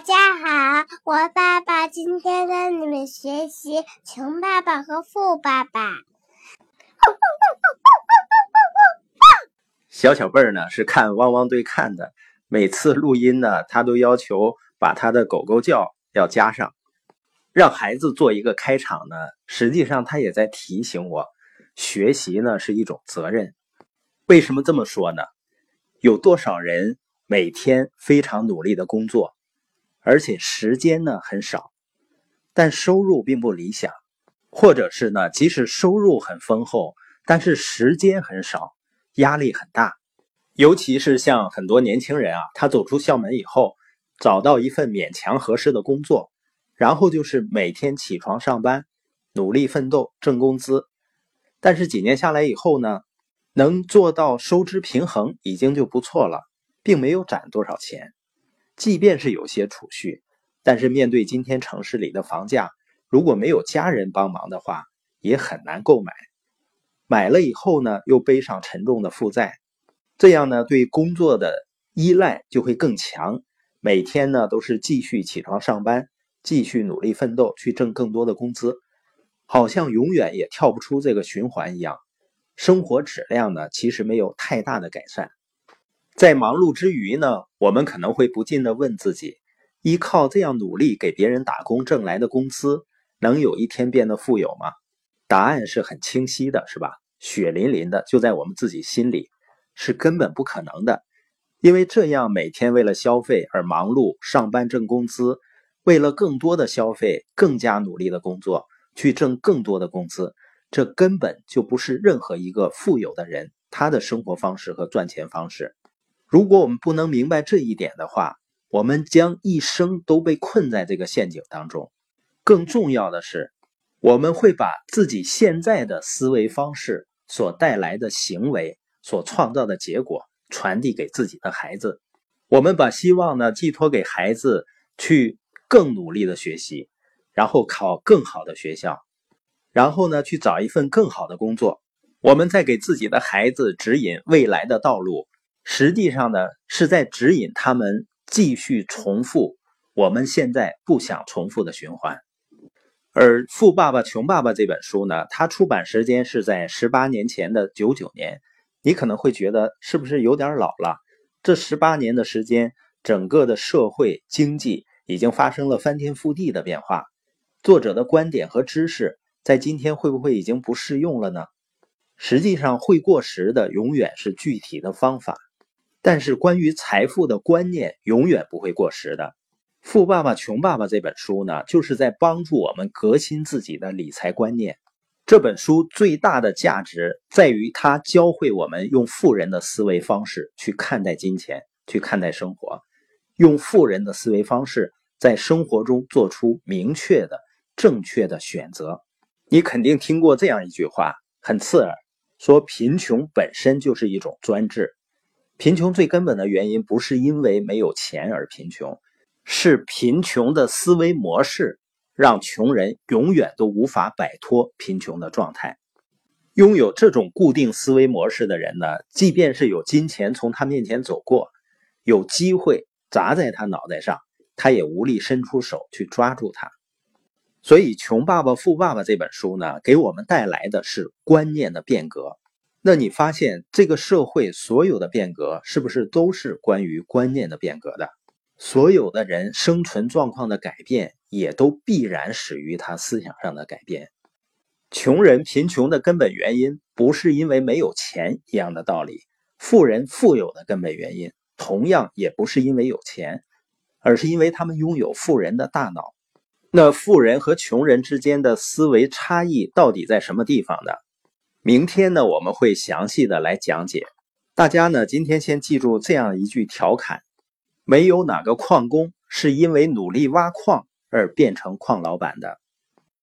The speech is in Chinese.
大家好，我爸爸今天跟你们学习《穷爸爸和富爸爸》。小小贝儿呢是看汪汪队看的，每次录音呢，他都要求把他的狗狗叫要加上，让孩子做一个开场呢。实际上他也在提醒我，学习呢是一种责任。为什么这么说呢？有多少人每天非常努力的工作？而且时间呢很少，但收入并不理想，或者是呢，即使收入很丰厚，但是时间很少，压力很大。尤其是像很多年轻人啊，他走出校门以后，找到一份勉强合适的工作，然后就是每天起床上班，努力奋斗挣工资。但是几年下来以后呢，能做到收支平衡已经就不错了，并没有攒多少钱。即便是有些储蓄，但是面对今天城市里的房价，如果没有家人帮忙的话，也很难购买。买了以后呢，又背上沉重的负债，这样呢，对工作的依赖就会更强。每天呢，都是继续起床上班，继续努力奋斗，去挣更多的工资，好像永远也跳不出这个循环一样。生活质量呢，其实没有太大的改善。在忙碌之余呢，我们可能会不禁的问自己：依靠这样努力给别人打工挣来的工资，能有一天变得富有吗？答案是很清晰的，是吧？血淋淋的就在我们自己心里，是根本不可能的。因为这样每天为了消费而忙碌，上班挣工资，为了更多的消费更加努力的工作，去挣更多的工资，这根本就不是任何一个富有的人他的生活方式和赚钱方式。如果我们不能明白这一点的话，我们将一生都被困在这个陷阱当中。更重要的是，我们会把自己现在的思维方式所带来的行为所创造的结果传递给自己的孩子。我们把希望呢寄托给孩子，去更努力的学习，然后考更好的学校，然后呢去找一份更好的工作。我们在给自己的孩子指引未来的道路。实际上呢，是在指引他们继续重复我们现在不想重复的循环。而《富爸爸穷爸爸》这本书呢，它出版时间是在十八年前的九九年。你可能会觉得是不是有点老了？这十八年的时间，整个的社会经济已经发生了翻天覆地的变化。作者的观点和知识在今天会不会已经不适用了呢？实际上，会过时的永远是具体的方法。但是，关于财富的观念永远不会过时的。《富爸爸穷爸爸》这本书呢，就是在帮助我们革新自己的理财观念。这本书最大的价值在于它教会我们用富人的思维方式去看待金钱，去看待生活，用富人的思维方式在生活中做出明确的、正确的选择。你肯定听过这样一句话，很刺耳，说贫穷本身就是一种专制。贫穷最根本的原因不是因为没有钱而贫穷，是贫穷的思维模式让穷人永远都无法摆脱贫穷的状态。拥有这种固定思维模式的人呢，即便是有金钱从他面前走过，有机会砸在他脑袋上，他也无力伸出手去抓住它。所以，《穷爸爸富爸爸》这本书呢，给我们带来的是观念的变革。那你发现这个社会所有的变革是不是都是关于观念的变革的？所有的人生存状况的改变，也都必然始于他思想上的改变。穷人贫穷的根本原因，不是因为没有钱一样的道理；富人富有的根本原因，同样也不是因为有钱，而是因为他们拥有富人的大脑。那富人和穷人之间的思维差异到底在什么地方呢？明天呢，我们会详细的来讲解。大家呢，今天先记住这样一句调侃：没有哪个矿工是因为努力挖矿而变成矿老板的。